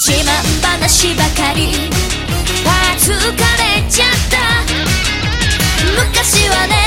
自慢話ばかり。疲れちゃった。昔はね